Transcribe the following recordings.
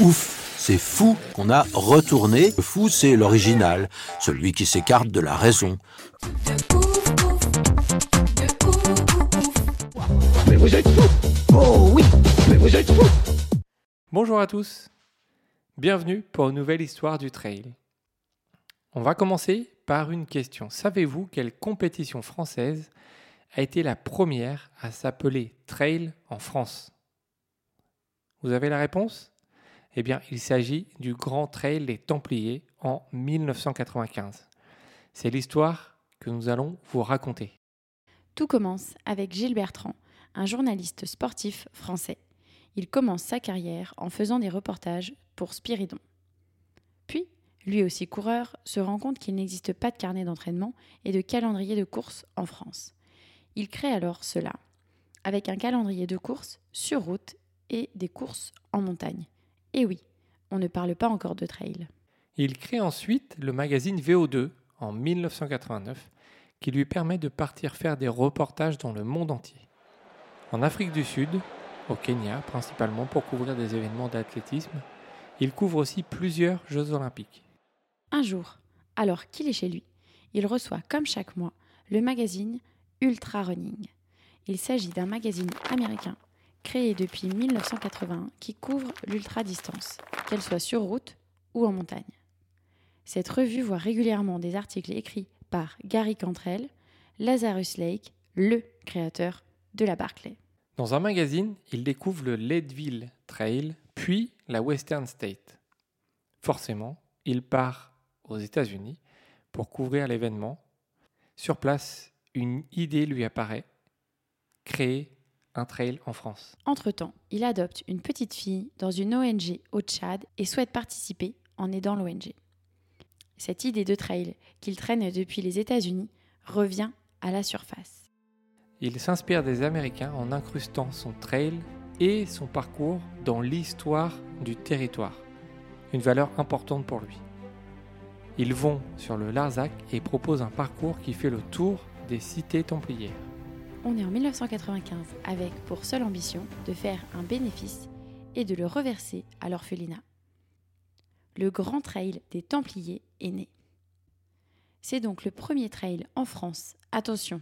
Ouf, c'est fou qu'on a retourné. Le fou, c'est l'original, celui qui s'écarte de la raison. Bonjour à tous. Bienvenue pour une nouvelle histoire du trail. On va commencer par une question. Savez-vous quelle compétition française a été la première à s'appeler trail en France? Vous avez la réponse? Eh bien, il s'agit du Grand Trail des Templiers en 1995. C'est l'histoire que nous allons vous raconter. Tout commence avec Gilles Bertrand, un journaliste sportif français. Il commence sa carrière en faisant des reportages pour Spiridon. Puis, lui aussi coureur, se rend compte qu'il n'existe pas de carnet d'entraînement et de calendrier de course en France. Il crée alors cela, avec un calendrier de course sur route et des courses en montagne. Et oui, on ne parle pas encore de trail. Il crée ensuite le magazine VO2 en 1989 qui lui permet de partir faire des reportages dans le monde entier. En Afrique du Sud, au Kenya principalement pour couvrir des événements d'athlétisme, il couvre aussi plusieurs Jeux olympiques. Un jour, alors qu'il est chez lui, il reçoit comme chaque mois le magazine Ultra Running. Il s'agit d'un magazine américain créé depuis 1981 qui couvre l'ultra-distance, qu'elle soit sur route ou en montagne. Cette revue voit régulièrement des articles écrits par Gary Cantrell, Lazarus Lake, le créateur de la Barclay. Dans un magazine, il découvre le Leadville Trail, puis la Western State. Forcément, il part aux États-Unis pour couvrir l'événement. Sur place, une idée lui apparaît, créer un trail en France. Entre-temps, il adopte une petite fille dans une ONG au Tchad et souhaite participer en aidant l'ONG. Cette idée de trail qu'il traîne depuis les États-Unis revient à la surface. Il s'inspire des Américains en incrustant son trail et son parcours dans l'histoire du territoire, une valeur importante pour lui. Ils vont sur le Larzac et proposent un parcours qui fait le tour des cités templières. On est en 1995 avec pour seule ambition de faire un bénéfice et de le reverser à l'orphelinat. Le Grand Trail des Templiers est né. C'est donc le premier trail en France. Attention,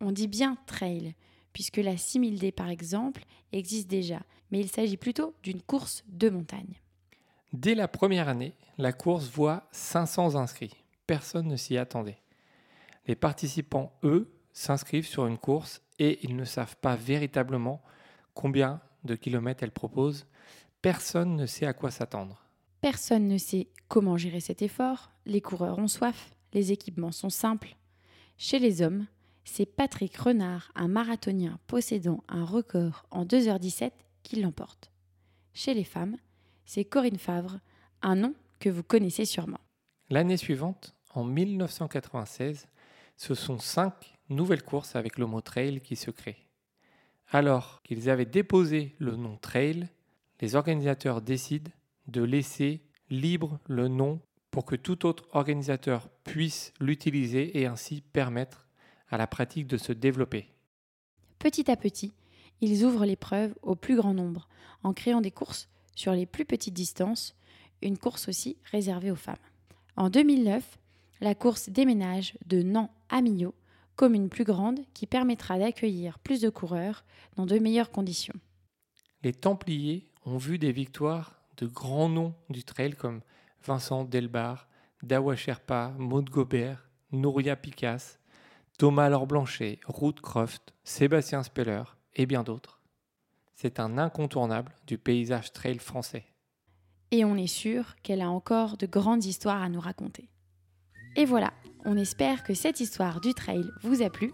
on dit bien trail, puisque la 6000D par exemple existe déjà, mais il s'agit plutôt d'une course de montagne. Dès la première année, la course voit 500 inscrits. Personne ne s'y attendait. Les participants, eux, s'inscrivent sur une course et ils ne savent pas véritablement combien de kilomètres elle propose. Personne ne sait à quoi s'attendre. Personne ne sait comment gérer cet effort, les coureurs ont soif, les équipements sont simples. Chez les hommes, c'est Patrick Renard, un marathonien possédant un record en 2h17, qui l'emporte. Chez les femmes, c'est Corinne Favre, un nom que vous connaissez sûrement. L'année suivante, en 1996, ce sont cinq nouvelles courses avec le mot trail qui se créent. Alors qu'ils avaient déposé le nom trail, les organisateurs décident de laisser libre le nom pour que tout autre organisateur puisse l'utiliser et ainsi permettre à la pratique de se développer. Petit à petit, ils ouvrent l'épreuve au plus grand nombre, en créant des courses sur les plus petites distances, une course aussi réservée aux femmes. En 2009, la course déménage de Nantes à Millau, commune plus grande qui permettra d'accueillir plus de coureurs dans de meilleures conditions. Les Templiers ont vu des victoires de grands noms du trail comme Vincent Delbar, Dawa Sherpa, Maud Gobert, Nouria Picasse, Thomas Laure Blanchet, Ruth Croft, Sébastien Speller et bien d'autres. C'est un incontournable du paysage trail français. Et on est sûr qu'elle a encore de grandes histoires à nous raconter. Et voilà, on espère que cette histoire du trail vous a plu.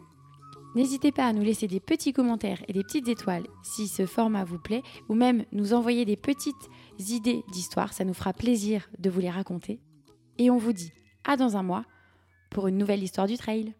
N'hésitez pas à nous laisser des petits commentaires et des petites étoiles si ce format vous plaît, ou même nous envoyer des petites idées d'histoire, ça nous fera plaisir de vous les raconter. Et on vous dit à dans un mois pour une nouvelle histoire du trail.